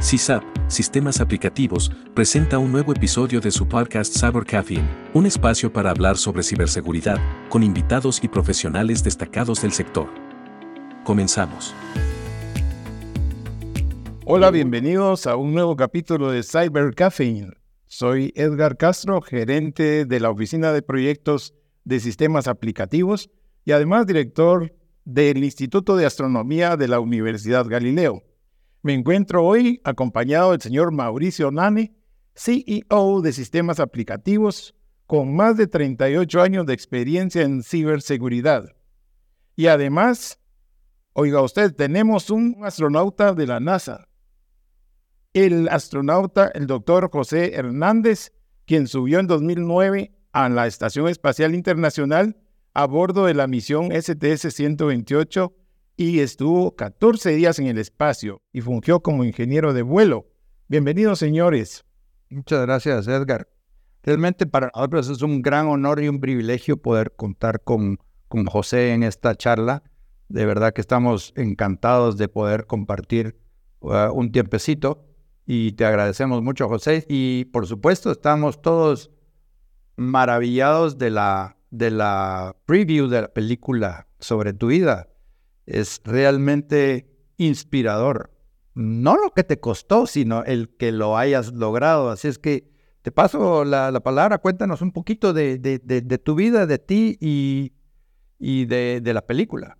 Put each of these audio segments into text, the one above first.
CISAP, Sistemas Aplicativos, presenta un nuevo episodio de su podcast Cyber Caffeine, un espacio para hablar sobre ciberseguridad, con invitados y profesionales destacados del sector. Comenzamos. Hola, bienvenidos a un nuevo capítulo de Cyber Caffeine. Soy Edgar Castro, gerente de la Oficina de Proyectos de Sistemas Aplicativos y además director del Instituto de Astronomía de la Universidad Galileo. Me encuentro hoy acompañado del señor Mauricio Nane, CEO de Sistemas Aplicativos, con más de 38 años de experiencia en ciberseguridad. Y además, oiga usted, tenemos un astronauta de la NASA, el astronauta, el doctor José Hernández, quien subió en 2009 a la Estación Espacial Internacional a bordo de la misión STS-128 y estuvo 14 días en el espacio y fungió como ingeniero de vuelo. Bienvenidos, señores. Muchas gracias, Edgar. Realmente para nosotros es un gran honor y un privilegio poder contar con, con José en esta charla. De verdad que estamos encantados de poder compartir uh, un tiempecito y te agradecemos mucho, José. Y por supuesto, estamos todos maravillados de la, de la preview de la película sobre tu vida es realmente inspirador. No lo que te costó, sino el que lo hayas logrado. Así es que te paso la, palabra, cuéntanos un poquito de, tu vida, de ti y, y de, la película.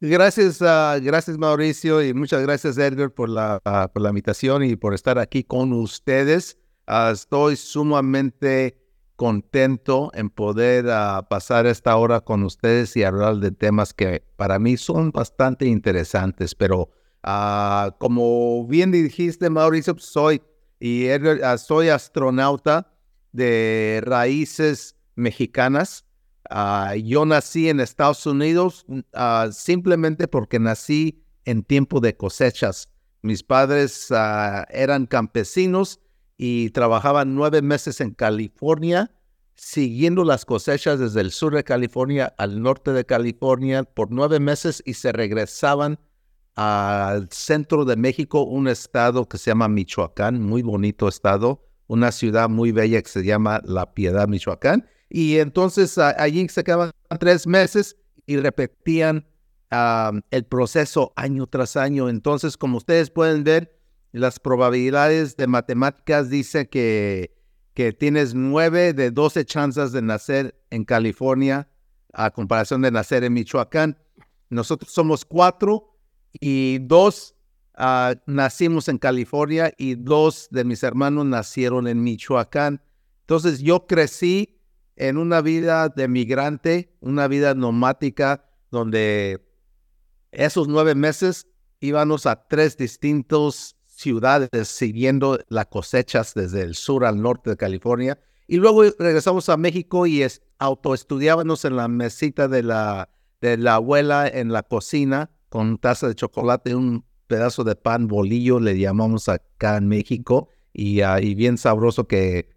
Gracias, uh, gracias Mauricio y muchas gracias Edgar por la, ah, por la invitación y por estar aquí con ustedes. Ah, estoy sumamente contento en poder ah, pasar esta hora con ustedes y hablar de temas que para mí son bastante interesantes, pero uh, como bien dijiste, Mauricio, pues, soy, y uh, soy astronauta de raíces mexicanas. yo nací en Estados Unidos simplemente porque nací en tiempo de cosechas. Mis padres eran campesinos y trabajaban nueve meses en California, siguiendo las cosechas desde el sur de California al norte de California por nueve meses y se regresaban al centro de México, un estado que se llama Michoacán, muy bonito estado, una ciudad muy bella que se llama La Piedad, Michoacán. Y entonces allí se quedaban tres meses y repetían el proceso año tras año. Entonces, como ustedes pueden ver, las probabilidades de matemáticas dicen que, que tienes nueve de doce chances de nacer en California a comparación de nacer en Michoacán. Nosotros somos cuatro y dos ah, nacimos en California y dos de mis hermanos nacieron en Michoacán. Entonces yo crecí en una vida de migrante, una vida nomática, donde esos nueve meses íbamos a tres distintos ciudades siguiendo las cosechas desde el sur al norte de California. Y luego regresamos a México y es, autoestudiábamos en la mesita de la, de la abuela en la cocina con taza de chocolate, un pedazo de pan bolillo, le llamamos acá en México, y, uh, bien sabroso que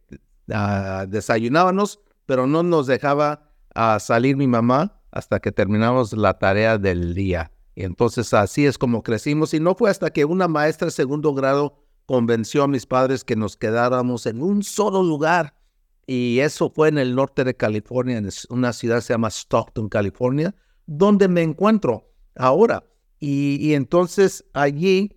uh, desayunábamos, pero no nos dejaba uh, salir mi mamá hasta que terminamos la tarea del día. Y entonces así es como crecimos. Y no fue hasta que una maestra de segundo grado convenció a mis padres que nos quedáramos en un solo lugar. Y eso fue en el norte de California, en una ciudad que se llama Stockton, California, donde me encuentro ahora. Y, entonces allí,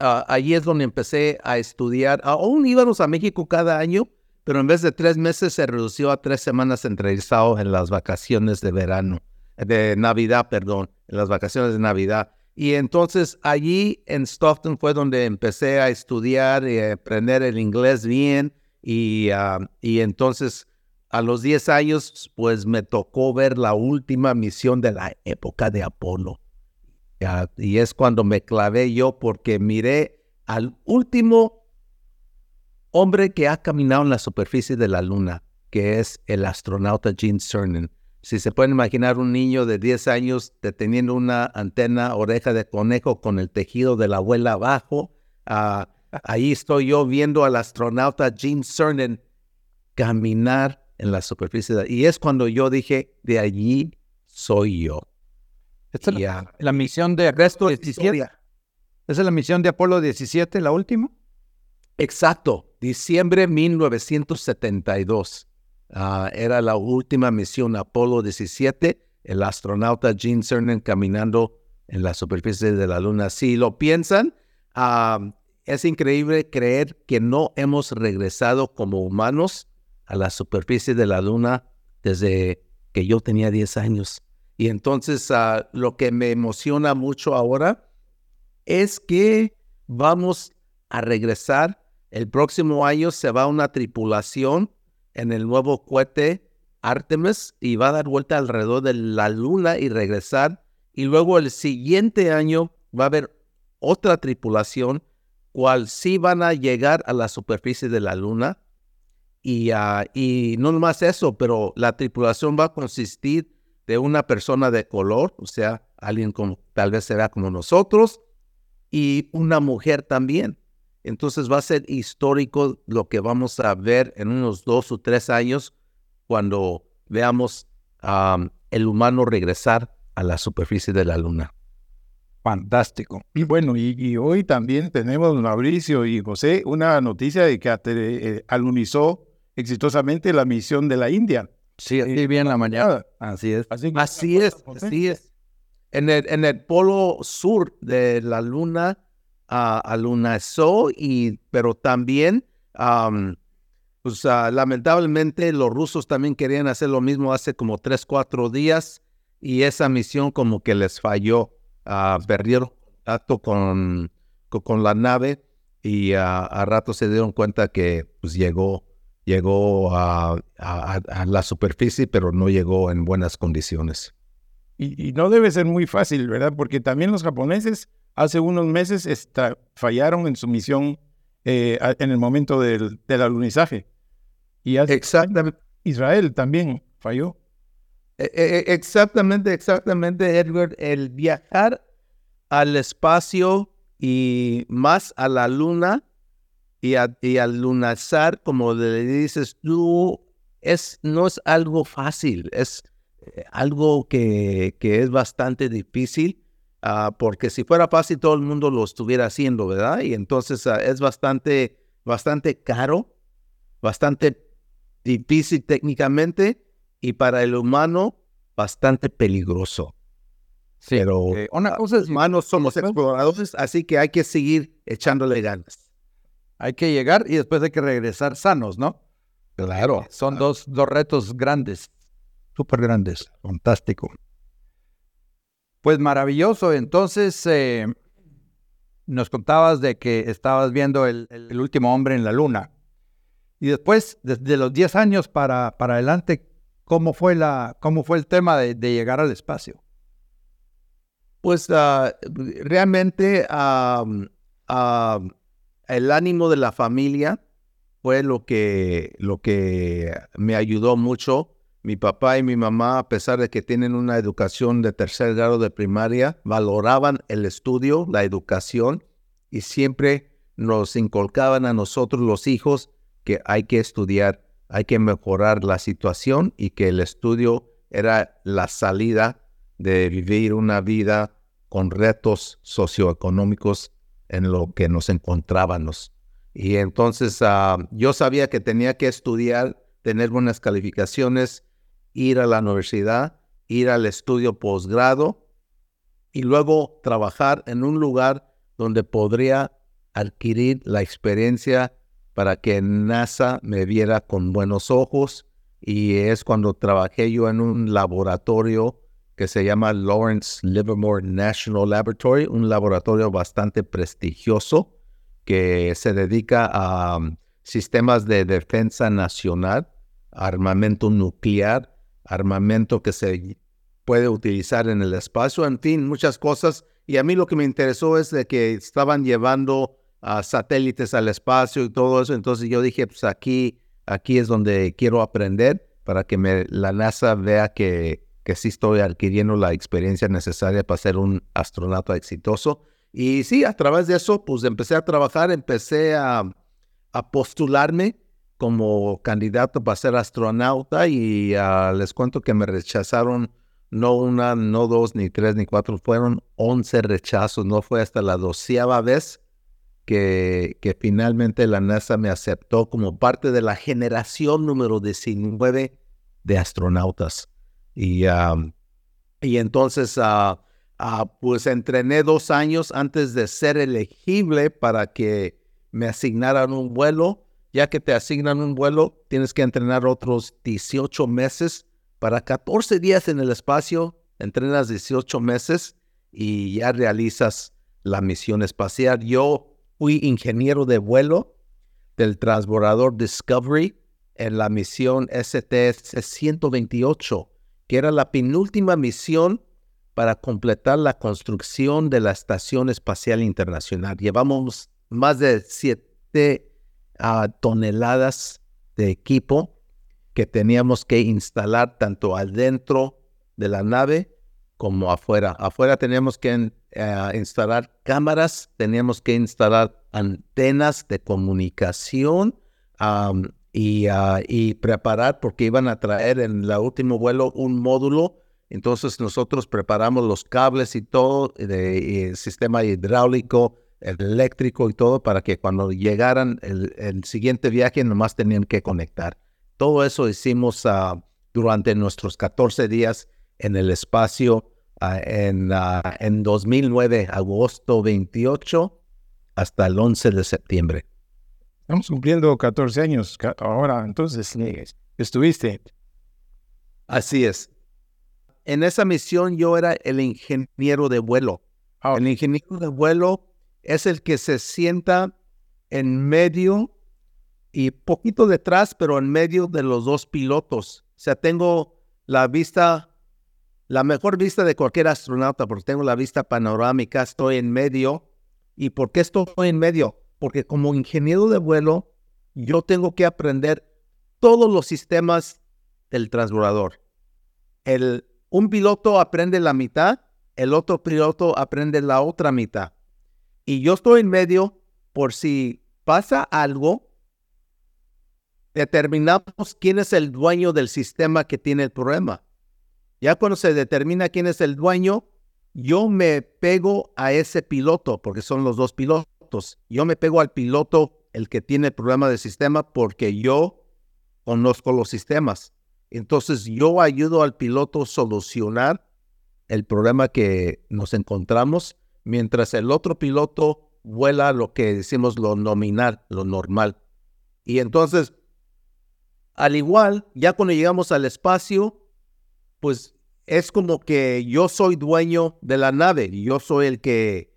uh, allí es donde empecé a estudiar. Aún íbamos a México cada año, pero en vez de tres meses se redució a tres semanas entrevistado en las vacaciones de verano de Navidad, perdón, en las vacaciones de Navidad. Y entonces allí en Stockton fue donde empecé a estudiar y a aprender el inglés bien. Y, y entonces a los 10 años, pues me tocó ver la última misión de la época de Apolo. y es cuando me clavé yo porque miré al último hombre que ha caminado en la superficie de la luna, que es el astronauta Gene Cernan. Si se pueden imaginar un niño de 10 años deteniendo una antena oreja de conejo con el tejido de la abuela abajo, ah, ahí estoy yo viendo al astronauta Gene Cernan caminar en la superficie. y es cuando yo dije, de allí soy yo. Esta es la, misión de resto de historia. ¿Esa es la misión de Apolo 17, la última? Exacto, diciembre 1972. Ah, era la última misión Apolo 17, el astronauta Gene Cernan caminando en la superficie de la Luna. Si lo piensan, es increíble creer que no hemos regresado como humanos a la superficie de la Luna desde que yo tenía 10 años. Y entonces ah, lo que me emociona mucho ahora es que vamos a regresar. El próximo año se va una tripulación en el nuevo cohete Artemis y va a dar vuelta alrededor de la luna y regresar. Y luego el siguiente año va a haber otra tripulación, cual sí van a llegar a la superficie de la luna. Y, uh, y no nomás eso, pero la tripulación va a consistir de una persona de color, o sea, alguien como tal vez será como nosotros, y una mujer también. Entonces va a ser histórico lo que vamos a ver en unos dos o tres años cuando veamos um, el humano regresar a la superficie de la luna. Fantástico. Y bueno, y, hoy también tenemos, Mauricio y José, una noticia de que eh, alunizó exitosamente la misión de la India. Sí, así bien la mañana. Así es. Así, así es, así es. En el, en el polo sur de la luna uh, alunizó, y, pero también, pues, uh, lamentablemente, los rusos también querían hacer lo mismo hace como tres, cuatro días y esa misión como que les falló. Uh, perdieron contacto con, con, la nave y a rato se dieron cuenta que pues, llegó, llegó a, a, la superficie, pero no llegó en buenas condiciones. Y, no debe ser muy fácil, ¿verdad? Porque también los japoneses hace unos meses fallaron en su misión eh, en el momento del, del alunizaje. Y exactamente. Israel también falló. E, e, e, exactamente, exactamente, Edward. El viajar al espacio y más a la luna y, al lunazar, como le dices tú, es, no es algo fácil, es eh, algo que, que es bastante difícil, uh, porque si fuera fácil todo el mundo lo estuviera haciendo, ¿verdad? Y entonces uh, es bastante, bastante caro, bastante difícil técnicamente y para el humano bastante peligroso. Sí, pero eh, una cosa es humanos somos exploradores, así que hay que seguir echándole ganas. Hay que llegar y después hay que regresar sanos, ¿no? Claro. Son Dos, dos retos grandes, súper grandes, fantástico. Pues maravilloso. Entonces, eh, nos contabas de que estabas viendo el, último hombre en la luna. Y después, desde los 10 años para, para adelante, ¿cómo fue, la, cómo fue el tema de, llegar al espacio? Pues uh, realmente el ánimo de la familia fue lo que, lo que me ayudó mucho. Mi papá y mi mamá, a pesar de que tienen una educación de tercer grado de primaria, valoraban el estudio, la educación y siempre nos inculcaban a nosotros los hijos que hay que estudiar, hay que mejorar la situación y que el estudio era la salida de vivir una vida con retos socioeconómicos en lo que nos encontrábamos. Y entonces ah, yo sabía que tenía que estudiar, tener buenas calificaciones, ir a la universidad, ir al estudio posgrado y luego trabajar en un lugar donde podría adquirir la experiencia para que NASA me viera con buenos ojos. Y es cuando trabajé yo en un laboratorio que se llama Lawrence Livermore National Laboratory, un laboratorio bastante prestigioso que se dedica a um, sistemas de defensa nacional, armamento nuclear, armamento que se puede utilizar en el espacio, en fin, muchas cosas. Y a mí lo que me interesó es de que estaban llevando satélites al espacio y todo eso. Entonces yo dije, pues aquí, aquí es donde quiero aprender para que me, la NASA vea que, que sí estoy adquiriendo la experiencia necesaria para ser un astronauta exitoso. Y sí, a través de eso, pues empecé a trabajar, empecé a, a postularme como candidato para ser astronauta y ah, les cuento que me rechazaron no una, no dos, ni tres, ni cuatro, fueron 11 rechazos. No fue hasta la doceava vez que, finalmente la NASA me aceptó como parte de la generación número 19 de astronautas. Y, y entonces, uh, pues entrené dos años antes de ser elegible para que me asignaran un vuelo. Ya que te asignan un vuelo, tienes que entrenar otros 18 meses para 14 días en el espacio. Entrenas 18 meses y ya realizas la misión espacial. Yo fui ingeniero de vuelo del transbordador Discovery en la misión STS-128, que era la penúltima misión para completar la construcción de la Estación Espacial Internacional. Llevamos más de 7 ah, toneladas de equipo que teníamos que instalar tanto adentro de la nave como afuera. Afuera teníamos que eh, instalar cámaras, teníamos que instalar antenas de comunicación y, ah, y, preparar porque iban a traer en el último vuelo un módulo. Entonces nosotros preparamos los cables y todo, el sistema hidráulico, eléctrico y todo para que cuando llegaran el, siguiente viaje nomás tenían que conectar. Todo eso hicimos ah, durante nuestros 14 días en el espacio ah, en, uh, en 2009, agosto 28 hasta el 11 de septiembre. Estamos cumpliendo 14 años ahora, entonces estuviste. Así es. En esa misión yo era el ingeniero de vuelo. El ingeniero de vuelo es el que se sienta en medio y poquito detrás, pero en medio de los dos pilotos. O sea, tengo la vista, la mejor vista de cualquier astronauta, porque tengo la vista panorámica, estoy en medio. ¿Y por qué estoy en medio? Porque como ingeniero de vuelo, yo tengo que aprender todos los sistemas del transbordador. El, un piloto aprende la mitad, el otro piloto aprende la otra mitad y yo estoy en medio por si pasa algo, determinamos quién es el dueño del sistema que tiene el problema. Ya cuando se determina quién es el dueño, yo me pego a ese piloto, porque son los dos pilotos. Yo me pego al piloto, el que tiene el problema del sistema, porque yo conozco los sistemas. Entonces yo ayudo al piloto a solucionar el problema que nos encontramos mientras el otro piloto vuela lo que decimos lo nominal, lo normal. Y entonces, al igual, ya cuando llegamos al espacio, pues es como que yo soy dueño de la nave, yo soy el que,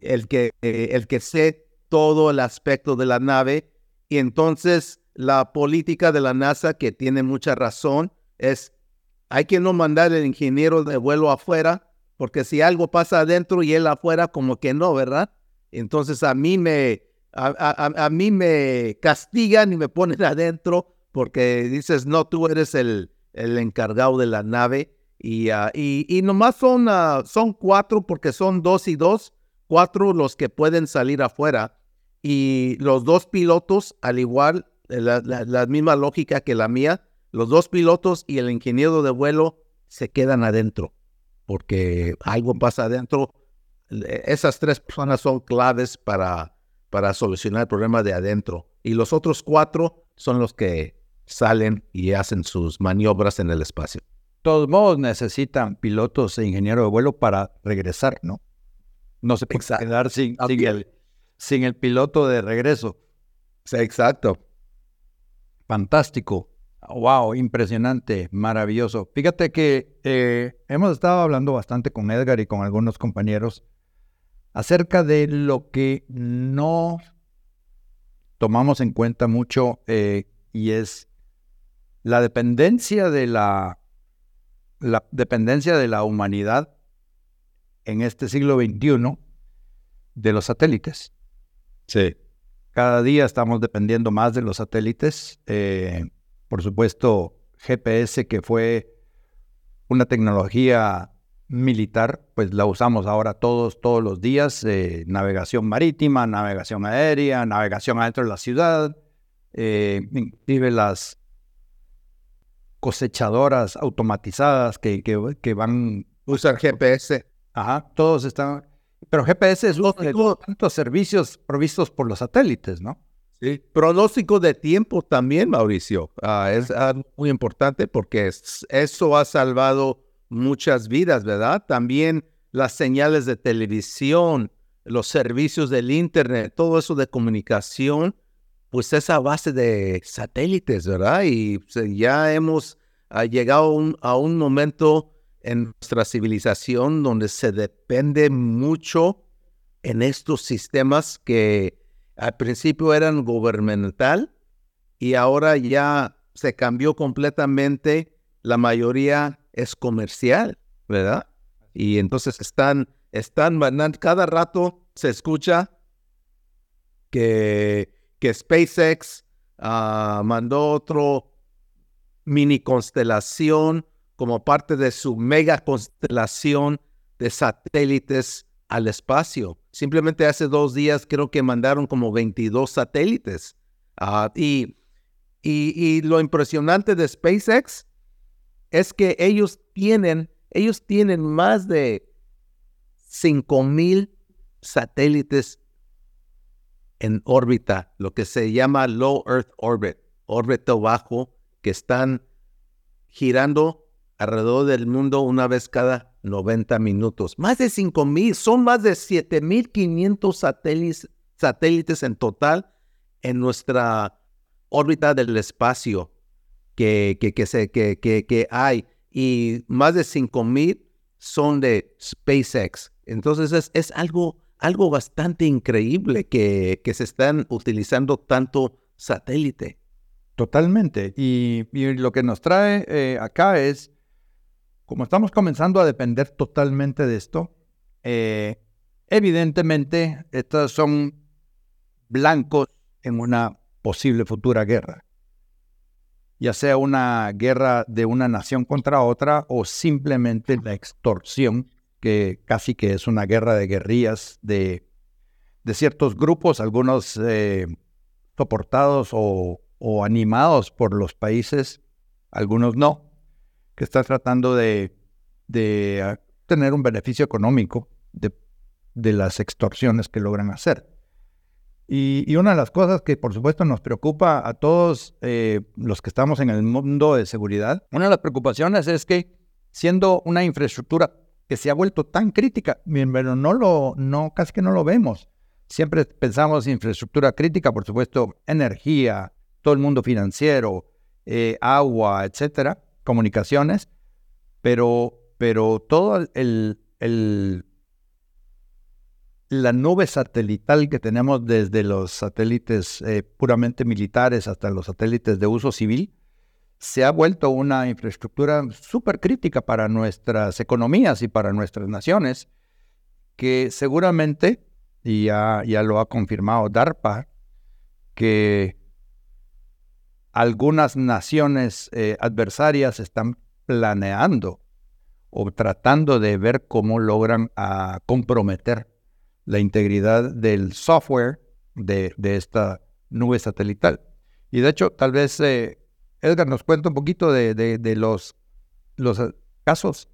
el que, el que sé todo el aspecto de la nave. Y entonces la política de la NASA, que tiene mucha razón, es hay que no mandar el ingeniero de vuelo afuera porque si algo pasa adentro y él afuera, como que no, ¿verdad? Entonces a mí me, a, mí me castigan y me ponen adentro porque dices, no, tú eres el, el encargado de la nave. Y, uh, y, nomás son, ah, son cuatro porque son dos y dos, cuatro los que pueden salir afuera. Y los dos pilotos, al igual, la, la misma lógica que la mía, los dos pilotos y el ingeniero de vuelo se quedan adentro porque algo pasa adentro. Esas tres personas son claves para, para solucionar el problema de adentro. Y los otros cuatro son los que salen y hacen sus maniobras en el espacio. De todos modos, necesitan pilotos e ingenieros de vuelo para regresar, ¿no? No se puede quedar sin, el, sin el piloto de regreso. exacto. Fantástico. Wow, impresionante, maravilloso. Fíjate que eh, hemos estado hablando bastante con Edgar y con algunos compañeros acerca de lo que no tomamos en cuenta mucho eh, y es la dependencia de la, la dependencia de la humanidad en este siglo XXI de los satélites. Sí. Cada día estamos dependiendo más de los satélites. Eh, por supuesto, GPS, que fue una tecnología militar, pues la usamos ahora todos, todos los días, eh, navegación marítima, navegación aérea, navegación adentro de la ciudad, eh, inclusive las cosechadoras automatizadas que, que, que van... Usar GPS. Ajá, todos están... Pero GPS es uno de tantos servicios provistos por los satélites, ¿no? Sí. Pronóstico de tiempo también, Mauricio. Ah, es muy importante porque eso ha salvado muchas vidas, ¿verdad? También las señales de televisión, los servicios del Internet, todo eso de comunicación, pues es a base de satélites, ¿verdad? Y ya hemos ah, llegado a un momento en nuestra civilización donde se depende mucho en estos sistemas que al principio eran gubernamental y ahora ya se cambió completamente. La mayoría es comercial, ¿verdad? Y entonces están, están cada rato se escucha que, que SpaceX ah, mandó otro mini constelación como parte de su mega constelación de satélites al espacio. Simplemente hace dos días creo que mandaron como 22 satélites. Ah, y, y, lo impresionante de SpaceX es que ellos tienen, ellos tienen más de 5,000 satélites en órbita, lo que se llama Low Earth Orbit, órbita bajo, que están girando alrededor del mundo una vez cada 90 minutos. Más de 5 mil, son más de 7.500 satélites, satélites en total en nuestra órbita del espacio que, que, que, se, que, que, hay. Y más de 5 mil son de SpaceX. Entonces es, es algo, algo bastante increíble que, que se están utilizando tanto satélite. Totalmente. Y, lo que nos trae eh, acá es como estamos comenzando a depender totalmente de esto, eh, evidentemente estos son blancos en una posible futura guerra, ya sea una guerra de una nación contra otra o simplemente la extorsión, que casi que es una guerra de guerrillas de, de ciertos grupos, algunos eh, soportados o, o animados por los países, algunos no que está tratando de, de tener un beneficio económico de, las extorsiones que logran hacer. Y, y, una de las cosas que por supuesto nos preocupa a todos eh, los que estamos en el mundo de seguridad, una de las preocupaciones es que siendo una infraestructura que se ha vuelto tan crítica, pero no lo, no, casi que no lo vemos. Siempre pensamos infraestructura crítica, por supuesto, energía, todo el mundo financiero, eh, agua, etcétera comunicaciones, pero, pero todo el, la nube satelital que tenemos desde los satélites eh, puramente militares hasta los satélites de uso civil, se ha vuelto una infraestructura súper crítica para nuestras economías y para nuestras naciones, que seguramente, y ya, ya lo ha confirmado DARPA, que algunas naciones eh, adversarias están planeando o tratando de ver cómo logran ah, comprometer la integridad del software de, esta nube satelital. Y de hecho, tal vez eh, Edgar nos cuenta un poquito de, los, ah, casos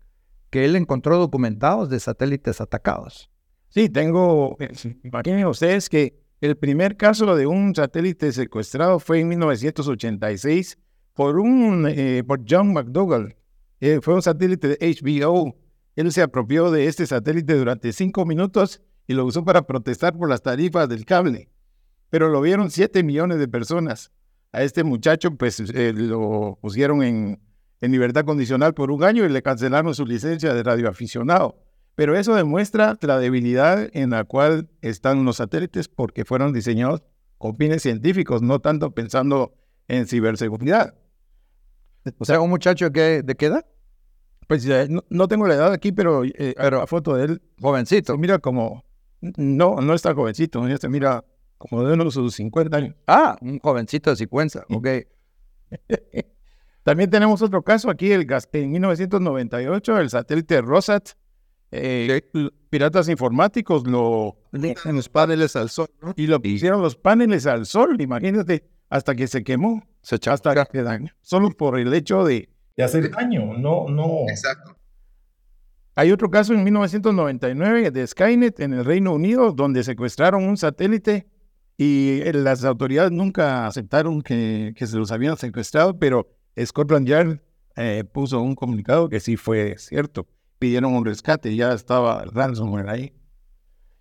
que él encontró documentados de satélites atacados. Sí, tengo, eh, imagínense ustedes que el primer caso de un satélite secuestrado fue en 1986 por, un, eh, por John McDougall. Eh, fue un satélite de HBO. Él se apropió de este satélite durante cinco minutos y lo usó para protestar por las tarifas del cable. Pero lo vieron siete millones de personas. A este muchacho pues eh, lo pusieron en, en libertad condicional por un año y le cancelaron su licencia de radioaficionado. Pero eso demuestra la debilidad en la cual están los satélites porque fueron diseñados con fines científicos, no tanto pensando en ciberseguridad. O sea, un muchacho que, de qué edad? Pues no, tengo la edad aquí, pero, eh, la foto de él. Jovencito. mira como. No, no está jovencito, se mira como de unos 50 años. Ah, un jovencito de 50, ok. También tenemos otro caso aquí, el, en 1998, el satélite Rosat eh, piratas informáticos lo en los paneles al sol y lo pusieron los paneles al sol, imagínate, hasta que se quemó, se hasta que daño, solo por el hecho de de hacer daño, no, no. Exacto. Hay otro caso en 1999 de Skynet en el Reino Unido, donde secuestraron un satélite y eh, las autoridades nunca aceptaron que, que se los habían secuestrado, pero Scotland Yard eh, puso un comunicado que sí fue cierto. Pidieron un rescate, ya estaba ransomware ahí.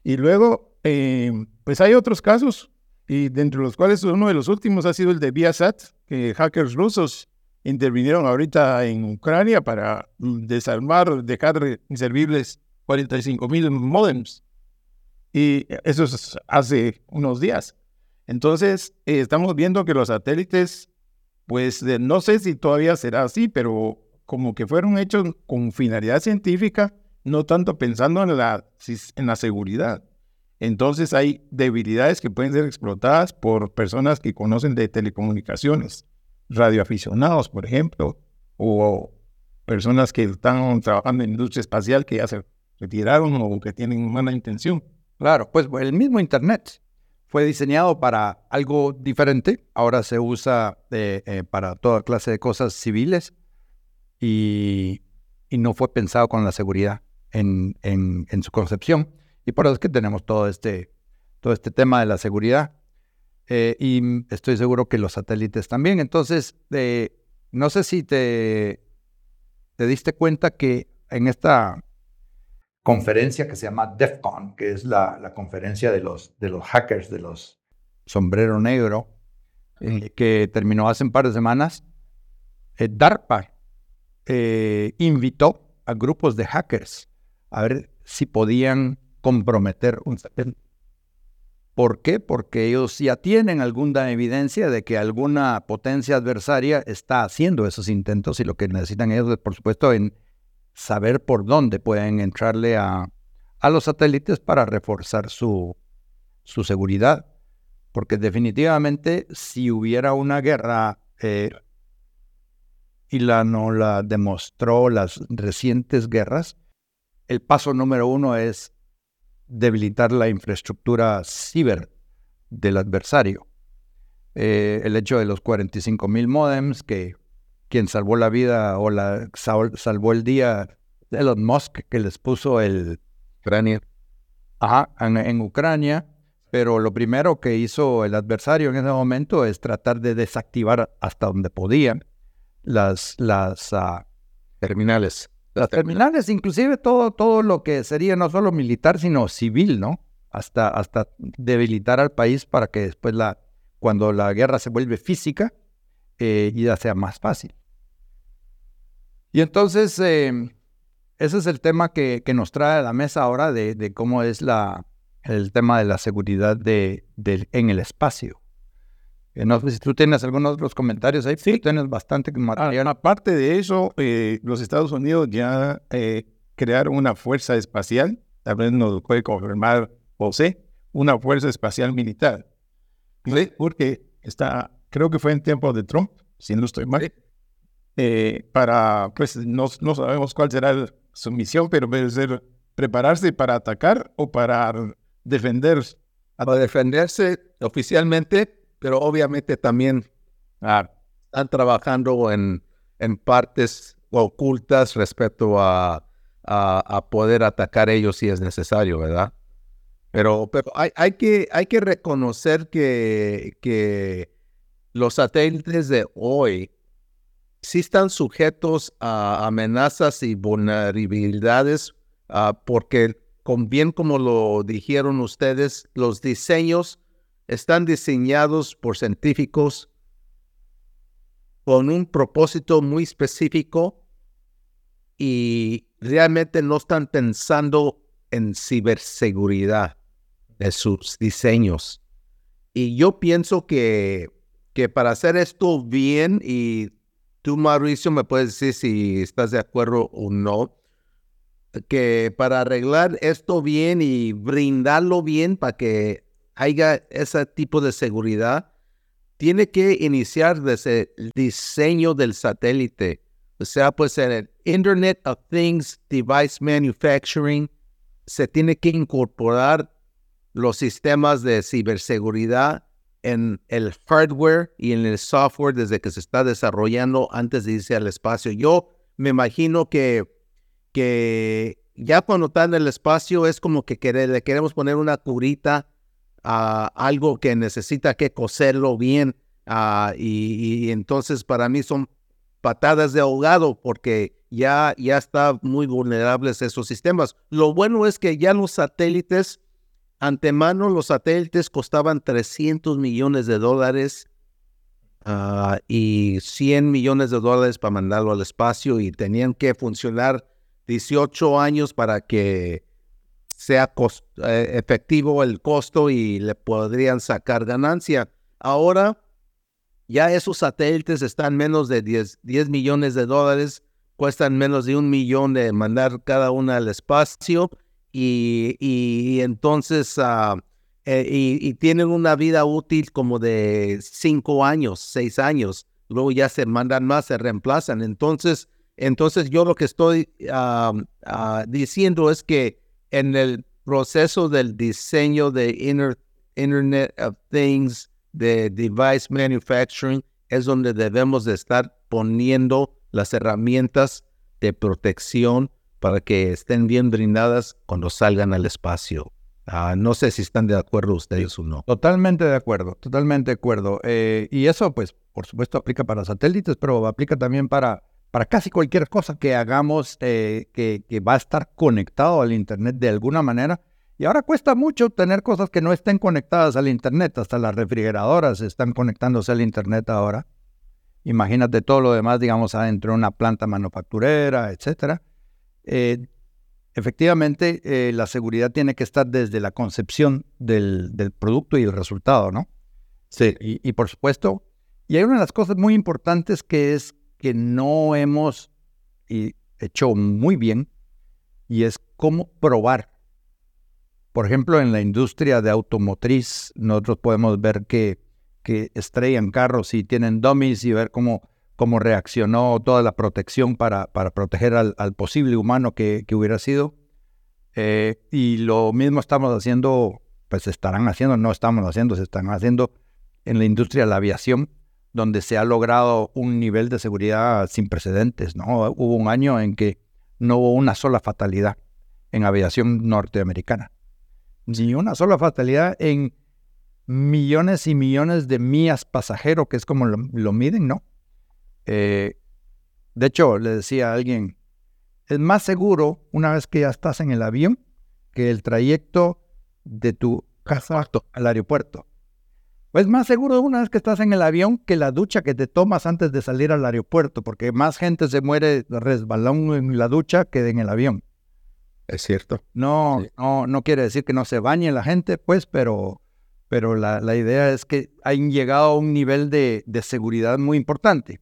Y luego, eh, pues hay otros casos, y de entre los cuales uno de los últimos ha sido el de Viasat, que hackers rusos intervinieron ahorita en Ucrania para mm, desarmar, dejar inservibles 45 mil modems. Y eso es hace unos días. Entonces, eh, estamos viendo que los satélites, pues no sé si todavía será así, pero como que fueron hechos con finalidad científica, no tanto pensando en la, en la seguridad. Entonces hay debilidades que pueden ser explotadas por personas que conocen de telecomunicaciones radioaficionados, por ejemplo, o personas que están trabajando en industria espacial que ya se retiraron o que tienen mala intención. Claro, pues el mismo Internet fue diseñado para algo diferente, ahora se usa eh, eh, para toda clase de cosas civiles y, no fue pensado con la seguridad en, en, su concepción. Y por eso es que tenemos todo este, todo este tema de la seguridad. Eh, y estoy seguro que los satélites también. Entonces, eh, no sé si te, te diste cuenta que en esta conferencia que se llama DEFCON, que es la, conferencia de los, de los hackers, de los sombrero negro, eh, que terminó hace un par de semanas, DARPA invitó a grupos de hackers a ver si podían comprometer un satélite. ¿Por qué? Porque ellos ya tienen alguna evidencia de que alguna potencia adversaria está haciendo esos intentos y lo que necesitan ellos, por supuesto, en saber por dónde pueden entrarle a, los satélites para reforzar su, su, seguridad. Porque definitivamente si hubiera una guerra, eh, y la no la demostró las recientes guerras, el paso número uno es debilitar la infraestructura ciber del adversario. Eh, el hecho de los 45 mil modems, que quien salvó la vida o la salvó el día, Elon Musk, que les puso el... Ucrania. Ajá, en, Ucrania. Pero lo primero que hizo el adversario en ese momento es tratar de desactivar hasta donde podían las, las ah, terminales las terminales, inclusive todo, todo lo que sería no solo militar, sino civil, ¿no? Hasta, hasta debilitar al país para que después, la, cuando la guerra se vuelve física, eh, ya sea más fácil. Y entonces, em, ese es el tema que, que, nos trae a la mesa ahora de, de, cómo es la, el tema de la seguridad de, en el espacio. Eh, no sé si tú tienes algunos otros comentarios ahí. Sí, tienes bastante ah, material. aparte de eso, eh, los Estados Unidos ya eh, crearon una fuerza espacial, tal vez nos puede confirmar José, una fuerza espacial militar. ¿Sí? Porque está, creo que fue en tiempo de Trump, si no estoy mal, para, pues no, no, sabemos cuál será su misión, pero puede ser prepararse para atacar o para defender. Para defenderse oficialmente pero obviamente también ah, están trabajando en, en partes ocultas respecto a, a, poder atacar ellos si es necesario, ¿verdad? Pero, pero hay, hay, que, hay que reconocer que, que los satélites de hoy sí están sujetos a amenazas y vulnerabilidades ah, porque, con, bien como lo dijeron ustedes, los diseños están diseñados por científicos con un propósito muy específico y realmente no están pensando en ciberseguridad de sus diseños. Y yo pienso que, que para hacer esto bien, y tú Mauricio me puedes decir si estás de acuerdo o no, que para arreglar esto bien y brindarlo bien para que haya ese tipo de seguridad, tiene que iniciar desde el diseño del satélite. O sea, pues en el Internet of Things, Device Manufacturing, se tiene que incorporar los sistemas de ciberseguridad en el hardware y en el software desde que se está desarrollando antes de irse al espacio. Yo me imagino que, que ya cuando está en el espacio es como que le queremos poner una curita a algo que necesita que coserlo bien. Ah, y, entonces para mí son patadas de ahogado porque ya, ya están muy vulnerables esos sistemas. Lo bueno es que ya los satélites Antemano, los satélites costaban 300 millones de dólares ah, y 100 millones de dólares para mandarlo al espacio y tenían que funcionar 18 años para que sea eh, efectivo el costo y le podrían sacar ganancia. Ahora ya esos satélites están menos de 10, 10 millones de dólares, cuestan menos de un millón de mandar cada una al espacio y, entonces ah, eh, y, tienen una vida útil como de cinco años, seis años. Luego ya se mandan más, se reemplazan. Entonces, entonces yo lo que estoy ah, ah, diciendo es que en el proceso del diseño de Internet of Things, de device manufacturing, es donde debemos de estar poniendo las herramientas de protección para que estén bien brindadas cuando salgan al espacio. Ah, no sé si están de acuerdo ustedes o no. Totalmente de acuerdo, totalmente de acuerdo. Eh, y eso, pues, por supuesto, aplica para satélites, pero aplica también para, para casi cualquier cosa que hagamos eh, que, que, va a estar conectado al Internet de alguna manera. Y ahora cuesta mucho tener cosas que no estén conectadas al Internet. Hasta las refrigeradoras están conectándose al Internet ahora. Imagínate todo lo demás, digamos, adentro de una planta manufacturera, etcétera. Eh, efectivamente, eh, la seguridad tiene que estar desde la concepción del, producto y el resultado, ¿no? Sí. Y, por supuesto, y hay una de las cosas muy importantes que es que no hemos hecho muy bien, y es cómo probar. Por ejemplo, en la industria de automotriz, nosotros podemos ver que, que estrellan carros y tienen dummies y ver cómo cómo reaccionó toda la protección para, para proteger al, posible humano que, hubiera sido. Eh, y lo mismo estamos haciendo, pues estarán haciendo, no estamos haciendo, se están haciendo en la industria de la aviación, donde se ha logrado un nivel de seguridad sin precedentes. ¿no? Hubo un año en que no hubo una sola fatalidad en aviación norteamericana. Ni una sola fatalidad en millones y millones de millas pasajero, que es como lo miden, ¿no? Eh, de hecho, le decía a alguien, es más seguro una vez que ya estás en el avión que el trayecto de tu casa al aeropuerto. Es más seguro una vez que estás en el avión que la ducha que te tomas antes de salir al aeropuerto, porque más gente se muere resbalón en la ducha que en el avión. Es cierto. No, no, no quiere decir que no se bañe la gente, pues, pero, pero la, idea es que han llegado a un nivel de seguridad muy importante.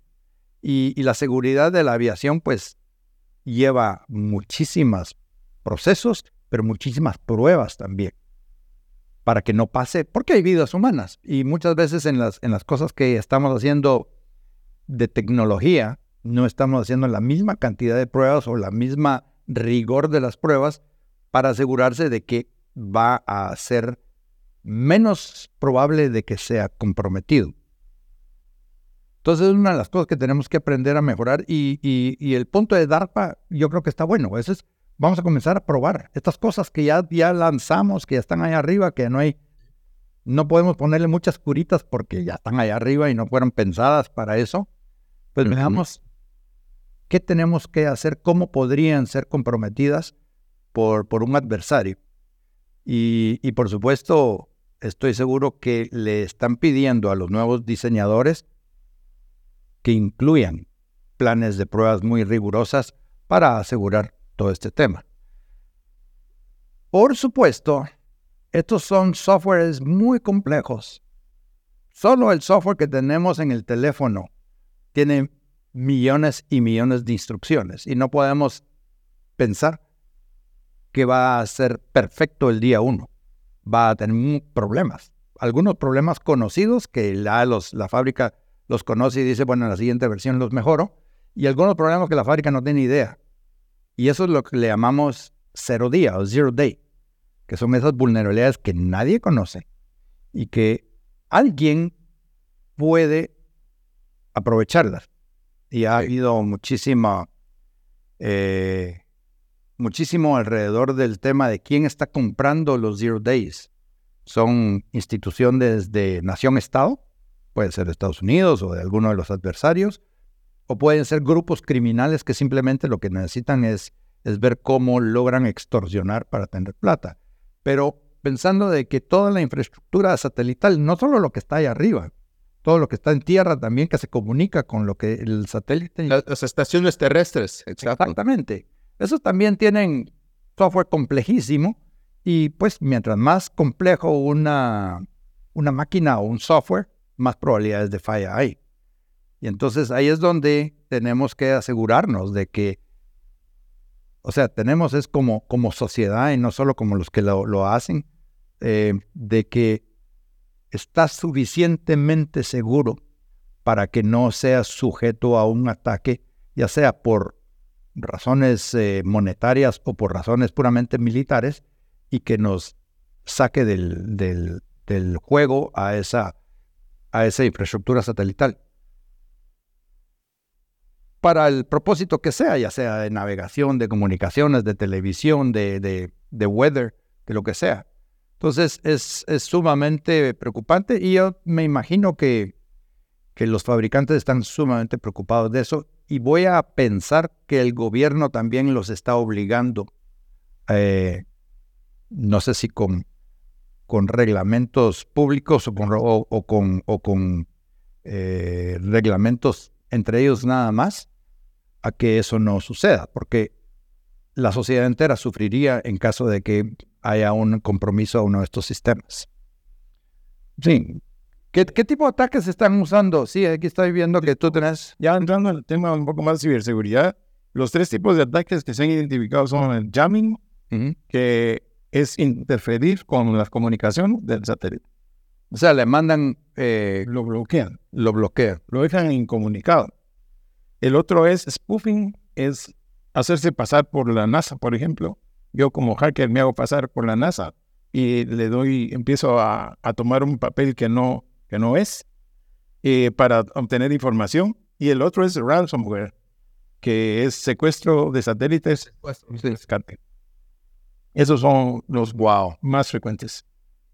Y, la seguridad de la aviación, pues, lleva muchísimos procesos, pero muchísimas pruebas también, para que no pase, porque hay vidas humanas. Y muchas veces en las, en las cosas que estamos haciendo de tecnología, no estamos haciendo la misma cantidad de pruebas o la misma rigor de las pruebas para asegurarse de que va a ser menos probable de que sea comprometido. Entonces es una de las cosas que tenemos que aprender a mejorar y, el punto de DARPA yo creo que está bueno. Eso es, vamos a comenzar a probar estas cosas que ya, ya lanzamos, que ya están ahí arriba, que no hay, no podemos ponerle muchas curitas porque ya están ahí arriba y no fueron pensadas para eso. Pues veamos qué tenemos que hacer, cómo podrían ser comprometidas por, por un adversario. Y, y por supuesto, estoy seguro que le están pidiendo a los nuevos diseñadores que incluyan planes de pruebas muy rigurosas para asegurar todo este tema. Por supuesto, estos son softwares muy complejos. Solo el software que tenemos en el teléfono tiene millones y millones de instrucciones y no podemos pensar que va a ser perfecto el día uno. Va a tener problemas. Algunos problemas conocidos que la, la fábrica los conoce y dice, bueno, en la siguiente versión los mejoro. Y algunos problemas que la fábrica no tiene idea. Y eso es lo que le llamamos cero día o zero day, que son esas vulnerabilidades que nadie conoce y que alguien puede aprovecharlas. Y ha habido muchísima, eh, muchísimo alrededor del tema de quién está comprando los Zero Days. Son instituciones de nación-estado, puede ser de Estados Unidos o de alguno de los adversarios, o pueden ser grupos criminales que simplemente lo que necesitan es, es ver cómo logran extorsionar para tener plata. Pero pensando de que toda la infraestructura satelital, no solo lo que está ahí arriba, todo lo que está en tierra también que se comunica con lo que el satélite... Las, estaciones terrestres, exactamente. Esos también tienen software complejísimo y pues mientras más complejo una, una máquina o un software, más probabilidades de falla hay. Y entonces ahí es donde tenemos que asegurarnos de que, o sea, tenemos es como, como sociedad y no solo como los que lo, hacen, eh, de que estás suficientemente seguro para que no seas sujeto a un ataque, ya sea por razones eh, monetarias o por razones puramente militares, y que nos saque del, del, del juego a esa, a esa infraestructura satelital. Para el propósito que sea, ya sea de navegación, de comunicaciones, de televisión, de, de, weather, de lo que sea. Entonces es, sumamente preocupante y yo me imagino que, que los fabricantes están sumamente preocupados de eso y voy a pensar que el gobierno también los está obligando, eh, no sé si con, con reglamentos públicos o con, o, con, o con eh, reglamentos entre ellos nada más, a que eso no suceda, porque la sociedad entera sufriría en caso de que haya un compromiso a uno de estos sistemas. Sí. ¿Qué, tipo de ataques están usando? Sí, aquí estoy viendo que tú tenés... Ya entrando en el tema un poco más de ciberseguridad, los tres tipos de ataques que se han identificado son el jamming, que es interferir con la comunicación del satélite. O sea, le mandan... Eh, lo bloquean. Lo bloquean. Lo dejan incomunicado. El otro es spoofing, es hacerse pasar por la NASA, por ejemplo, yo como hacker me hago pasar por la NASA y le doy, empiezo a, tomar un papel que no, que no es eh, para obtener información. Y el otro es ransomware, que es secuestro de satélites. Esos son los wow más frecuentes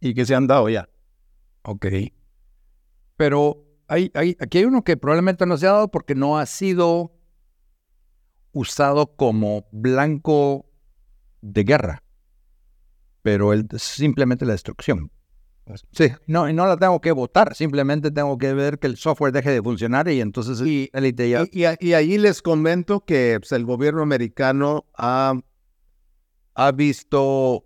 y que se han dado ya. Ok. Pero hay, hay, aquí hay uno que probablemente no se ha dado porque no ha sido usado como blanco de guerra, pero simplemente la destrucción. Sí, no, y no la tengo que votar, simplemente tengo que ver que el software deje de funcionar y entonces y, y, ahí les comento que pues, el gobierno americano ha, ha visto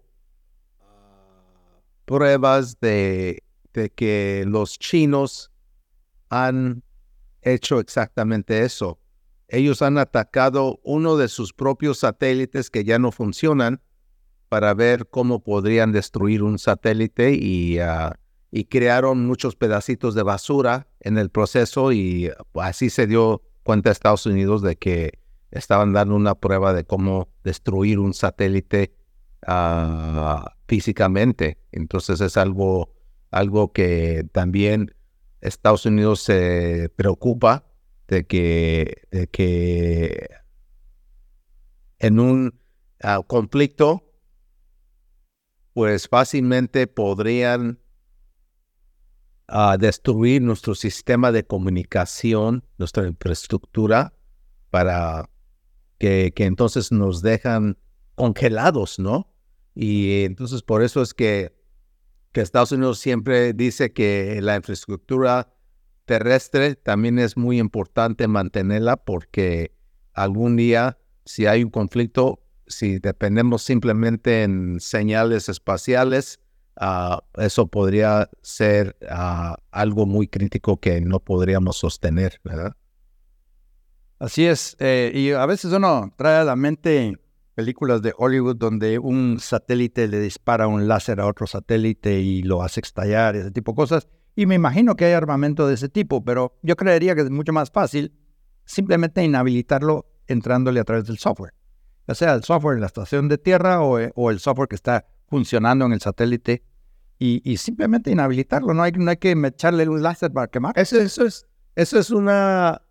ah, pruebas de, de que los chinos han hecho exactamente eso ellos han atacado uno de sus propios satélites que ya no funcionan para ver cómo podrían destruir un satélite y, ah, y crearon muchos pedacitos de basura en el proceso y así se dio cuenta Estados Unidos de que estaban dando una prueba de cómo destruir un satélite ah, físicamente. Entonces es algo, algo que también Estados Unidos se preocupa de que, en un ah, conflicto, pues fácilmente podrían ah, destruir nuestro sistema de comunicación, nuestra infraestructura, para que, que entonces nos dejan congelados, ¿no? Y entonces por eso es que, que Estados Unidos siempre dice que la infraestructura terrestre también es muy importante mantenerla porque algún día, si hay un conflicto, si dependemos simplemente en señales espaciales, ah, eso podría ser ah, algo muy crítico que no podríamos sostener, ¿verdad? Así es, eh, y a veces uno trae a la mente películas de Hollywood donde un satélite le dispara un láser a otro satélite y lo hace estallar, ese tipo de cosas. Y me imagino que hay armamento de ese tipo, pero yo creería que es mucho más fácil simplemente inhabilitarlo entrándole a través del software. Ya sea el software en la estación de tierra o, eh, el software que está funcionando en el satélite y, simplemente inhabilitarlo. No hay, no hay que echarle un láser para quemar. Eso, eso, es, eso es una,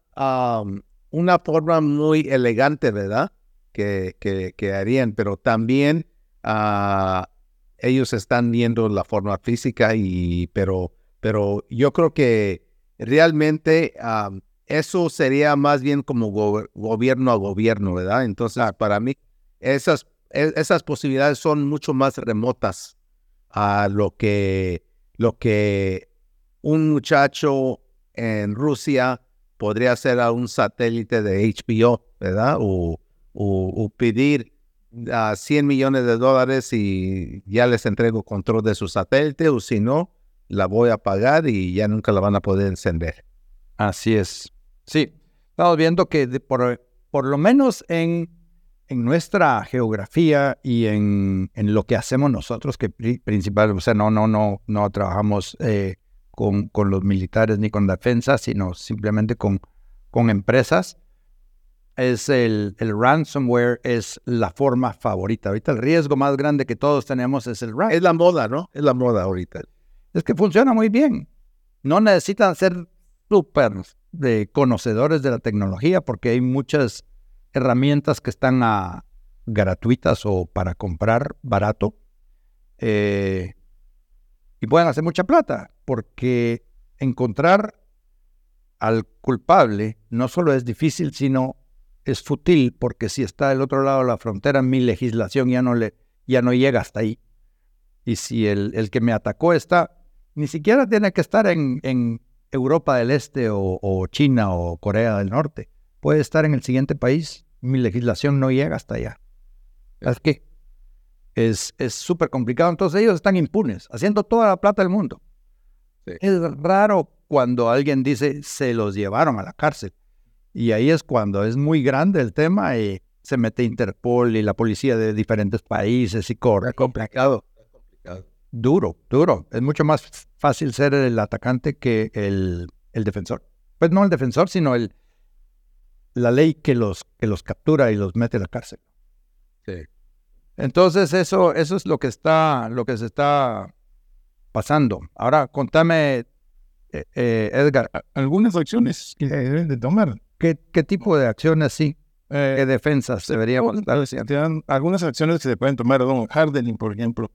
una forma muy elegante, ¿verdad? Que, que, harían, pero también ah, ellos están viendo la forma física, y, pero, pero yo creo que realmente eso sería más bien como gobierno a gobierno, ¿verdad? Entonces, para mí, esas, e, esas posibilidades son mucho más remotas a lo que, lo que un muchacho en Rusia podría hacer a un satélite de HBO, ¿verdad? O, o, pedir a 100 millones de dólares y ya les entrego control de su satélite, o si no, la voy a pagar y ya nunca la van a poder encender. Así es. Sí, estamos viendo que por, por lo menos en, en nuestra geografía y en, en, lo que hacemos nosotros, que principal, o sea, no, no, no, no trabajamos eh, con, con, los militares ni con defensa, sino simplemente con, con empresas, es el, el, ransomware es la forma favorita. Ahorita el riesgo más grande que todos tenemos es el ransomware. Es la moda, ¿no? Es la moda ahorita. Es que funciona muy bien. No necesitan ser súper de conocedores de la tecnología porque hay muchas herramientas que están a, gratuitas o para comprar barato eh, y pueden hacer mucha plata porque encontrar al culpable no solo es difícil sino es fútil porque si está del otro lado de la frontera mi legislación ya no le ya no llega hasta ahí y si el, el que me atacó está ni siquiera tiene que estar en, en Europa del Este o, China o Corea del Norte. Puede estar en el siguiente país. Mi legislación no llega hasta allá. Es que es súper complicado. Entonces ellos están impunes, haciendo toda la plata del mundo. Es raro cuando alguien dice se los llevaron a la cárcel. Y ahí es cuando es muy grande el tema y se mete Interpol y la policía de diferentes países y corre. Es complicado duro, duro. Es mucho más fácil ser el atacante que el, el defensor. Pues no el defensor, sino el, la ley que los, que los captura y los mete a la cárcel. Sí. Entonces eso, eso es lo que está, lo que se está pasando. Ahora, contame, eh, eh, Edgar. Algunas acciones que deben de tomar. ¿Qué, qué tipo de acciones sí? Eh, ¿Qué defensas deberíamos dar? Algunas acciones que se pueden tomar, Don Hardening, por ejemplo,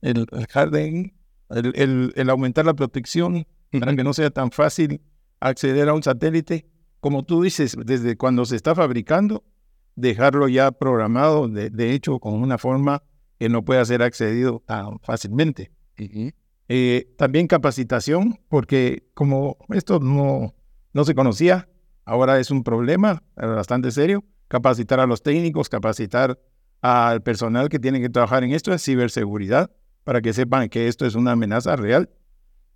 el, el el, el, aumentar la protección para que no sea tan fácil acceder a un satélite. Como tú dices, desde cuando se está fabricando, dejarlo ya programado, de, de hecho, con una forma que no pueda ser accedido tan fácilmente. Eh, también capacitación, porque como esto no, no se conocía, ahora es un problema bastante serio. Capacitar a los técnicos, capacitar al personal que tiene que trabajar en esto en ciberseguridad para que sepan que esto es una amenaza real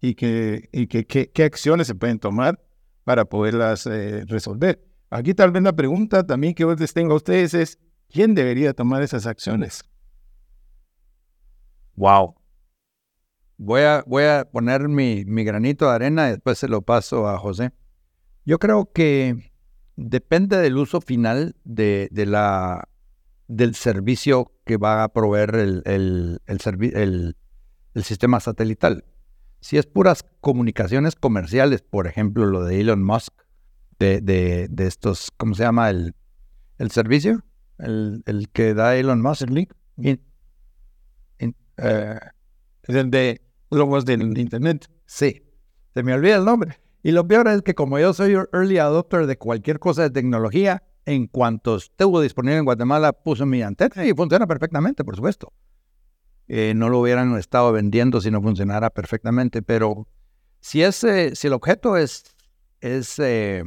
y que, y que, qué acciones se pueden tomar para poderlas eh, resolver. Aquí tal vez la pregunta también que les tengo a ustedes es, ¿quién debería tomar esas acciones? Wow. Voy a, voy a poner mi, mi granito de arena y después se lo paso a José. Yo creo que depende del uso final de, de la, del servicio que va a proveer el, el, el, el, sistema satelital. Si es puras comunicaciones comerciales, por ejemplo, lo de Elon Musk, de, de, de estos, ¿cómo se llama? El, el servicio, el, el que da Elon Musk, el link. Eh, el de globos del Internet. Sí, se me olvida el nombre. Y lo peor es que como yo soy early adopter de cualquier cosa de tecnología, en cuanto estuvo disponible en Guatemala, puso mi antena y funciona perfectamente, por supuesto. Eh, no lo hubieran estado vendiendo si no funcionara perfectamente, pero si, ese, si el objeto es, es eh,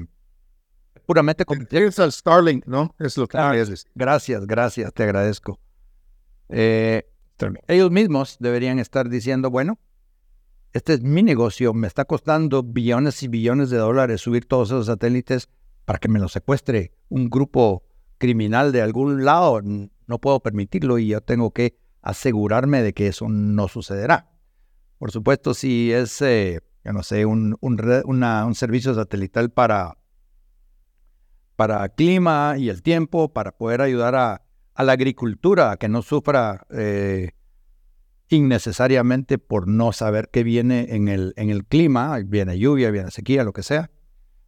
puramente... Es al Starlink, ¿no? Es lo que ah, Gracias, gracias, te agradezco. Eh, ellos mismos deberían estar diciendo, bueno, este es mi negocio, me está costando billones y billones de dólares subir todos esos satélites para que me lo secuestre un grupo criminal de algún lado, no puedo permitirlo y yo tengo que asegurarme de que eso no sucederá. Por supuesto, si es, eh, no sé, un, un, servicio satelital para, para clima y el tiempo, para poder ayudar a, la agricultura a que no sufra eh, innecesariamente por no saber qué viene en el, en el clima, viene lluvia, viene sequía, lo que sea,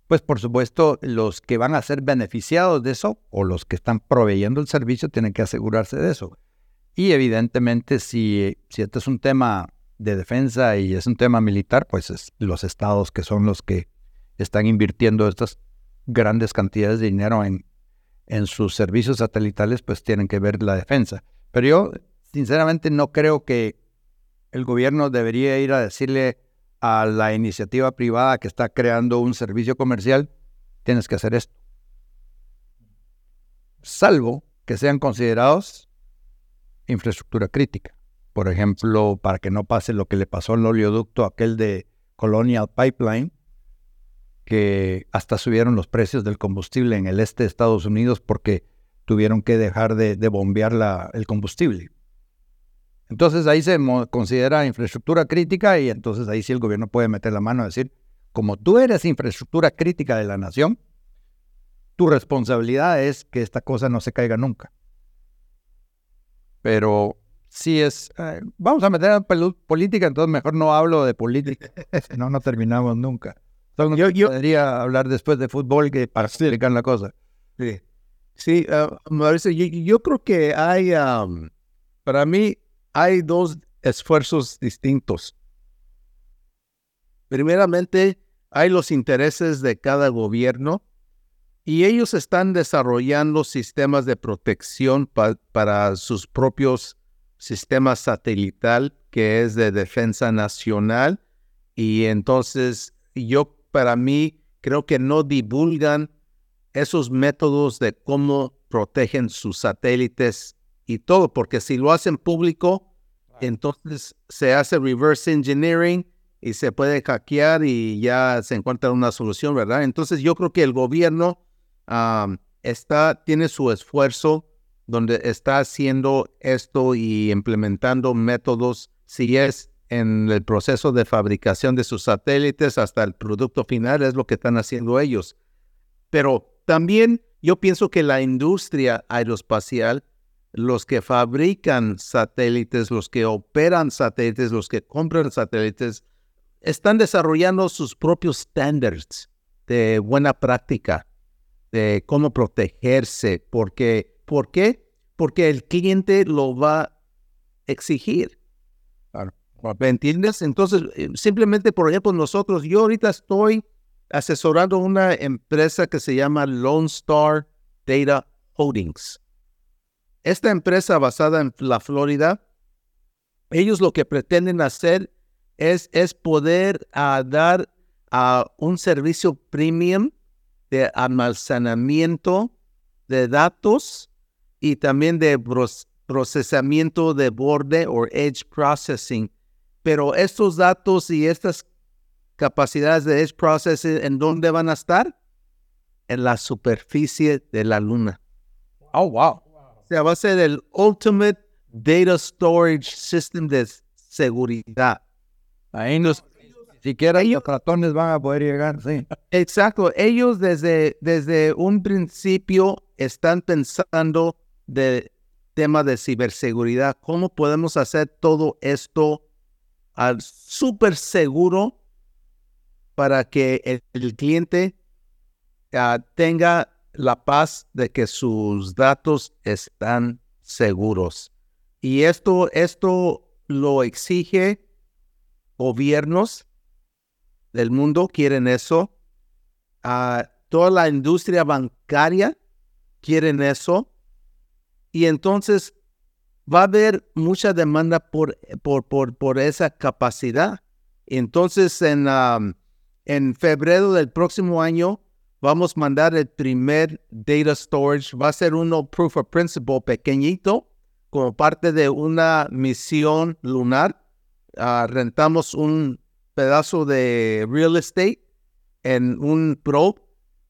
pues por supuesto los que van a ser beneficiados de eso o los que están proveyendo el servicio tienen que asegurarse de eso. Y evidentemente si, si este es un tema de defensa y es un tema militar, pues los estados que son los que están invirtiendo estas grandes cantidades de dinero en, en sus servicios satelitales, pues tienen que ver la defensa. Pero yo sinceramente no creo que el gobierno debería ir a decirle a la iniciativa privada que está creando un servicio comercial, tienes que hacer esto. Salvo que sean considerados infraestructura crítica. Por ejemplo, para que no pase lo que le pasó al oleoducto aquel de Colonial Pipeline, que hasta subieron los precios del combustible en el este de Estados Unidos porque tuvieron que dejar de, bombear la, el combustible. Entonces ahí se considera infraestructura crítica y entonces ahí sí el gobierno puede meter la mano y decir, como tú eres infraestructura crítica de la nación, tu responsabilidad es que esta cosa no se caiga nunca. Pero sí es, eh, vamos a meter en política, entonces mejor no hablo de política, no, no terminamos nunca. yo, yo podría hablar después de fútbol que para explicar la cosa. Sí, sí uh, yo, creo que hay, para mí, hay dos esfuerzos distintos. Primeramente, hay los intereses de cada gobierno y ellos están desarrollando sistemas de protección para sus propios sistemas satelital, que es de defensa nacional. Y entonces yo, para mí, creo que no divulgan esos métodos de cómo protegen sus satélites y todo, porque si lo hacen público, entonces se hace reverse engineering y se puede hackear y ya se encuentra una solución, ¿verdad? Entonces yo creo que el gobierno está, tiene su esfuerzo donde está haciendo esto y implementando métodos, si es en el proceso de fabricación de sus satélites hasta el producto final, es lo que están haciendo ellos. Pero también yo pienso que la industria aeroespacial, los que fabrican satélites, los que operan satélites, los que compran satélites, están desarrollando sus propios estándares de buena práctica, de cómo protegerse, porque, ¿por qué? Porque el cliente lo va a exigir. ¿Me entiendes? Entonces, eh, simplemente, por ejemplo, nosotros, yo ahorita estoy asesorando una empresa que se llama Lone Star Data Holdings. Esta empresa basada en la Florida, ellos lo que pretenden hacer es, es poder ah, dar a un servicio premium de almacenamiento de datos y también de procesamiento de borde o edge processing. Pero estos datos y estas capacidades de edge processing, ¿en dónde van a estar? En la superficie de la luna. Oh, wow. Sea, va a ser el Ultimate Data Storage System de seguridad. Ahí nos, siquiera ellos, los ratones van a poder llegar, sí. Exacto. Ellos desde, desde un principio están pensando de tema de ciberseguridad. ¿Cómo podemos hacer todo esto al súper seguro para que el, cliente ah, tenga la paz de que sus datos están seguros. Y esto, esto lo exige gobiernos del mundo, quieren eso. Toda la industria bancaria quieren eso. Y entonces va a haber mucha demanda por, por, por, por esa capacidad. Entonces, en, en febrero del próximo año vamos a mandar el primer data storage. Va a ser uno proof of principle pequeñito como parte de una misión lunar. Ah, rentamos un pedazo de real estate en un probe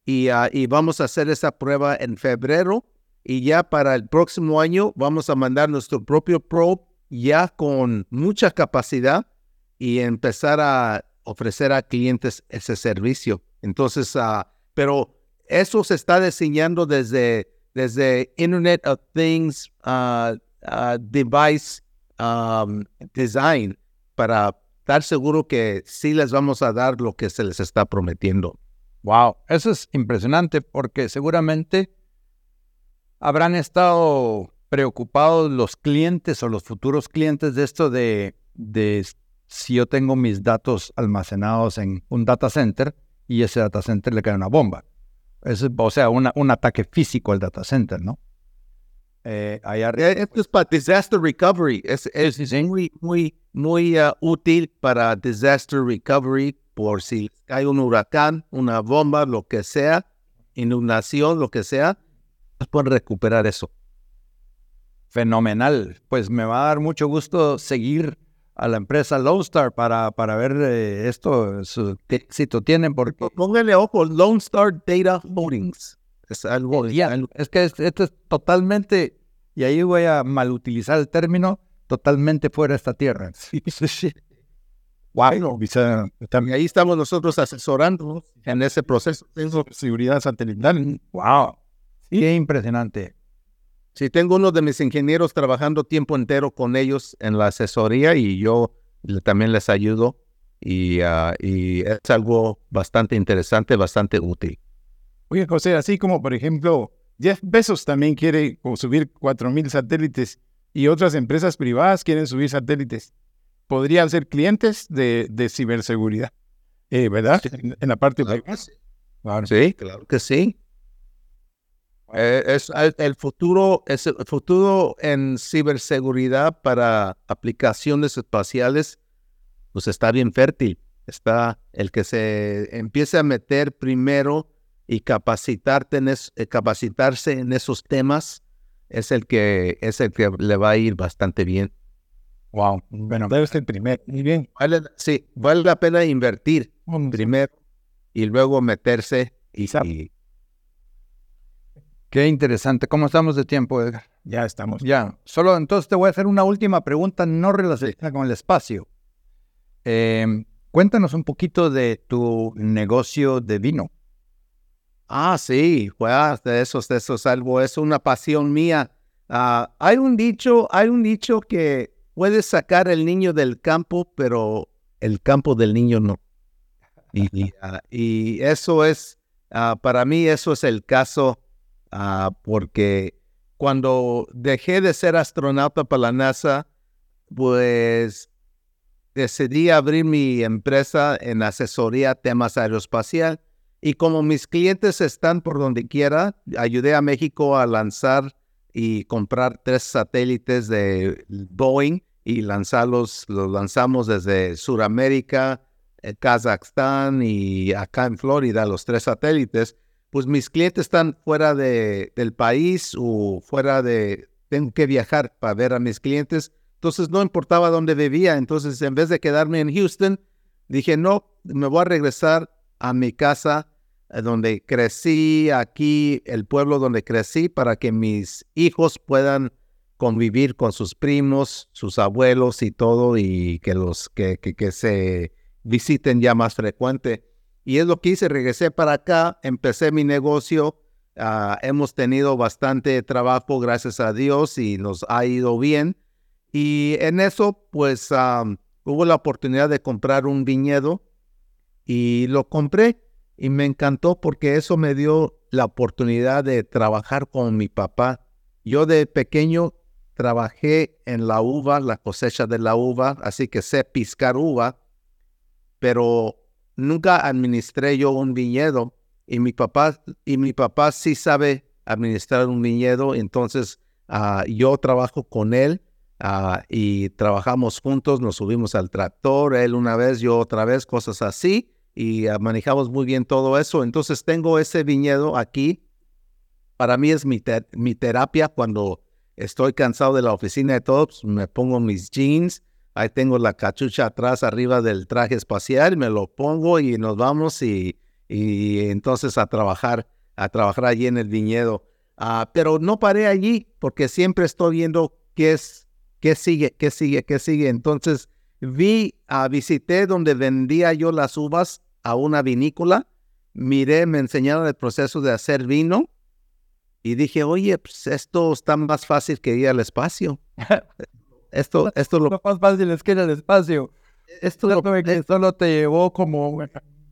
y, ah, y vamos a hacer esa prueba en febrero. Y ya para el próximo año vamos a mandar nuestro propio probe ya con mucha capacidad y empezar a ofrecer a clientes ese servicio. Entonces, uh, pero eso se está diseñando desde, desde Internet of Things, uh, device um, design para estar seguro que sí les vamos a dar lo que se les está prometiendo. Wow, eso es impresionante porque seguramente habrán estado preocupados los clientes o los futuros clientes de esto de, de si yo tengo mis datos almacenados en un data center y ese data center le cae una bomba. Es, o sea, una, un ataque físico al data center, ¿no? Eh, Esto es para disaster recovery. Es, es, muy, muy, muy uh, útil para disaster recovery por si hay un huracán, una bomba, lo que sea, inundación, lo que sea, pueden recuperar eso. Fenomenal. Pues me va a dar mucho gusto seguir a la empresa Lone Star para, para ver eh, esto, su, qué éxito tienen. Porque... Póngale ojo, Lone Star Data Holdings. Es algo, es que esto es totalmente, y ahí voy a malutilizar el término, totalmente fuera de esta tierra. Sí, sí. Wow. También ahí estamos nosotros asesorando en ese proceso de seguridad satelital. Wow. Qué impresionante. Sí, tengo uno de mis ingenieros trabajando tiempo entero con ellos en la asesoría y yo también les ayudo y, ah, y es algo bastante interesante, bastante útil. Oye, José, así como por ejemplo Jeff Bezos también quiere subir 4.000 satélites y otras empresas privadas quieren subir satélites, podrían ser clientes de, de ciberseguridad, eh, ¿verdad? En, la parte claro sí, claro que sí. Eh, es el, futuro, es el futuro en ciberseguridad para aplicaciones espaciales, pues está bien fértil. Está el que se empiece a meter primero y capacitarte en eh, capacitarse en esos temas es el que es el que le va a ir bastante bien. Wow, bueno, debe ser el primer. Muy bien. sí, vale la pena invertir primero y luego meterse y, y Qué interesante. ¿Cómo estamos de tiempo, Edgar? Ya estamos. Ya. Solo entonces te voy a hacer una última pregunta no relacionada con el espacio. Em, cuéntanos un poquito de tu negocio de vino. Ah, sí, pues de eso, de eso es algo, es una pasión mía. Ah, hay un dicho, hay un dicho que puedes sacar el niño del campo, pero el campo del niño no. Y, ah, eso es, ah, para mí eso es el caso Ah, porque cuando dejé de ser astronauta para la NASA, pues decidí abrir mi empresa en asesoría temas aeroespacial. Y como mis clientes están por donde quiera, ayudé a México a lanzar y comprar tres satélites de Boeing y lanzarlos, los lanzamos desde Sudamérica, eh, Kazajstán y acá en Florida, los tres satélites pues mis clientes están fuera de, del país o fuera de, tengo que viajar para ver a mis clientes. Entonces no importaba dónde vivía. Entonces en vez de quedarme en Houston, dije, no, me voy a regresar a mi casa eh, donde crecí, aquí, el pueblo donde crecí, para que mis hijos puedan convivir con sus primos, sus abuelos y todo, y que los que, que, que se visiten ya más frecuente. Y es lo que hice, regresé para acá, empecé mi negocio, ah, hemos tenido bastante trabajo, gracias a Dios, y nos ha ido bien. Y en eso, pues hubo la oportunidad de comprar un viñedo y lo compré y me encantó porque eso me dio la oportunidad de trabajar con mi papá. Yo de pequeño trabajé en la uva, la cosecha de la uva, así que sé piscar uva, pero nunca administré yo un viñedo y mi papá, y mi papá sí sabe administrar un viñedo, entonces ah, yo trabajo con él ah, y trabajamos juntos, nos subimos al tractor, él una vez, yo otra vez, cosas así, y ah, manejamos muy bien todo eso. Entonces tengo ese viñedo aquí. Para mí es mi, mi terapia cuando estoy cansado de la oficina de todos, me pongo mis jeans Ahí tengo la cachucha atrás, arriba del traje espacial, me lo pongo y nos vamos y, y entonces a trabajar, a trabajar allí en el viñedo. Ah, pero no paré allí porque siempre estoy viendo qué es, qué sigue, qué sigue, qué sigue. Entonces vi, uh, visité donde vendía yo las uvas a una vinícola, miré, me enseñaron el proceso de hacer vino y dije, oye, pues esto está más fácil que ir al espacio. Esto, esto lo, Lo más fácil es que en el espacio. esto lo, que solo te llevó como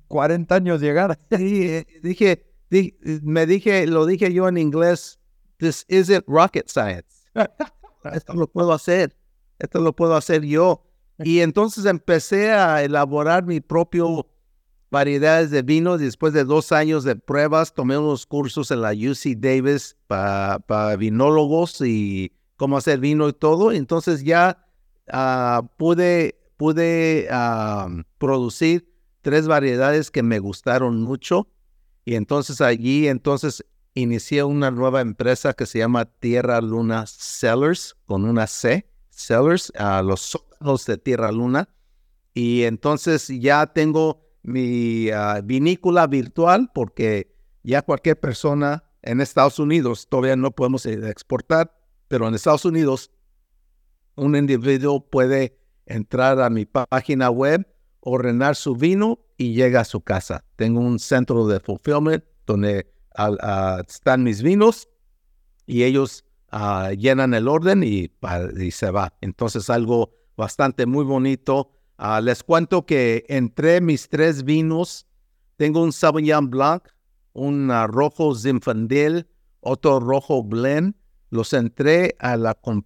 40 años llegar. Sí, eh, dije, di- me dije, lo dije yo en inglés, this isn't rocket science. Esto lo puedo hacer, esto lo puedo hacer yo. Y entonces empecé a elaborar mi propio variedades de vino. Después de dos años de pruebas, tomé unos cursos en la UC Davis para vinólogos y cómo hacer vino y todo. Entonces ya ah, pude, pude ah, producir tres variedades que me gustaron mucho. Y entonces allí, entonces inicié una nueva empresa que se llama Tierra Luna Sellers, con una C, Sellers, a los sótanos de Tierra Luna. Y entonces ya tengo mi ah, vinícola virtual porque ya cualquier persona en Estados Unidos, todavía no podemos eh, exportar, pero en Estados Unidos un individuo puede entrar a mi pá- página web, ordenar su vino y llega a su casa. Tengo un centro de fulfillment donde ah, ah, están mis vinos y ellos ah, llenan el orden y, y se va. Entonces algo bastante muy bonito. Les cuento que entre mis tres vinos tengo un Sauvignon Blanc, un rojo Zinfandel, otro rojo Blend. Los entré a la com-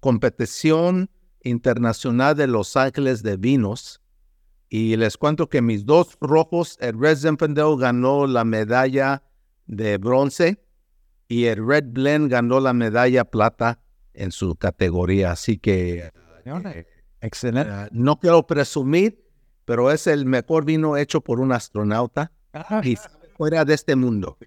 competición internacional de Los Ángeles de vinos. Y les cuento que mis dos rojos, el Red Zinfandel ganó la medalla de bronce y el Red Blend ganó la medalla plata en su categoría. Así que Excelente. eh, no quiero presumir, pero es el mejor vino hecho por un astronauta y fuera de este mundo.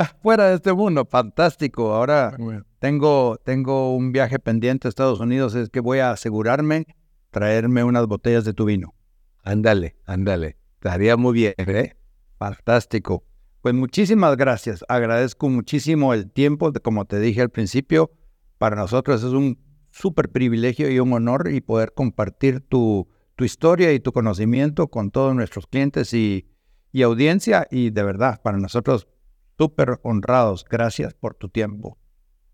Ah, Fuera de este mundo, fantástico. Ahora tengo, tengo un viaje pendiente a Estados Unidos, es que voy a asegurarme traerme unas botellas de tu vino. Ándale, ándale. Estaría muy bien, ¿eh? Fantástico. Pues muchísimas gracias. Agradezco muchísimo el tiempo, de- como te dije al principio, para nosotros es un súper privilegio y un honor y poder compartir tu, tu historia y tu conocimiento con todos nuestros clientes y, y audiencia. Y de verdad, para nosotros súper honrados. Gracias por tu tiempo.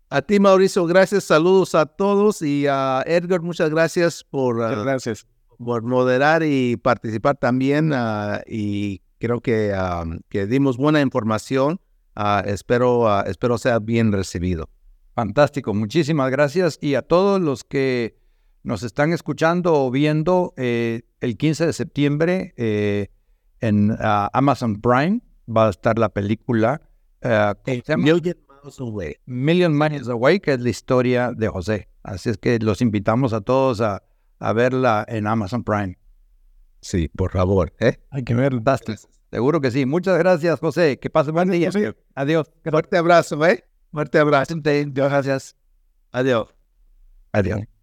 A ti, Mauricio, gracias. Saludos a todos. Y a Edgar, muchas gracias por, ah, Gracias. por moderar y participar también. ah, y creo que, ah, que dimos buena información. Espero, espero sea bien recibido. Fantástico, muchísimas gracias. Y a todos los que nos están escuchando o viendo, eh, el 15 de septiembre eh, en Amazon Prime va a estar la película eh. Million miles away. Million Miles Away, que es la historia de José. Así es que los invitamos a todos a, a verla en Amazon Prime. Sí, por favor. ¿eh? Hay que. Fantástico. Seguro que sí. Muchas gracias, José. Que pase buen día. José. Adiós. Fuerte abrazo, ¿eh? Fuerte abrazo. Gracias. Adiós. Adiós.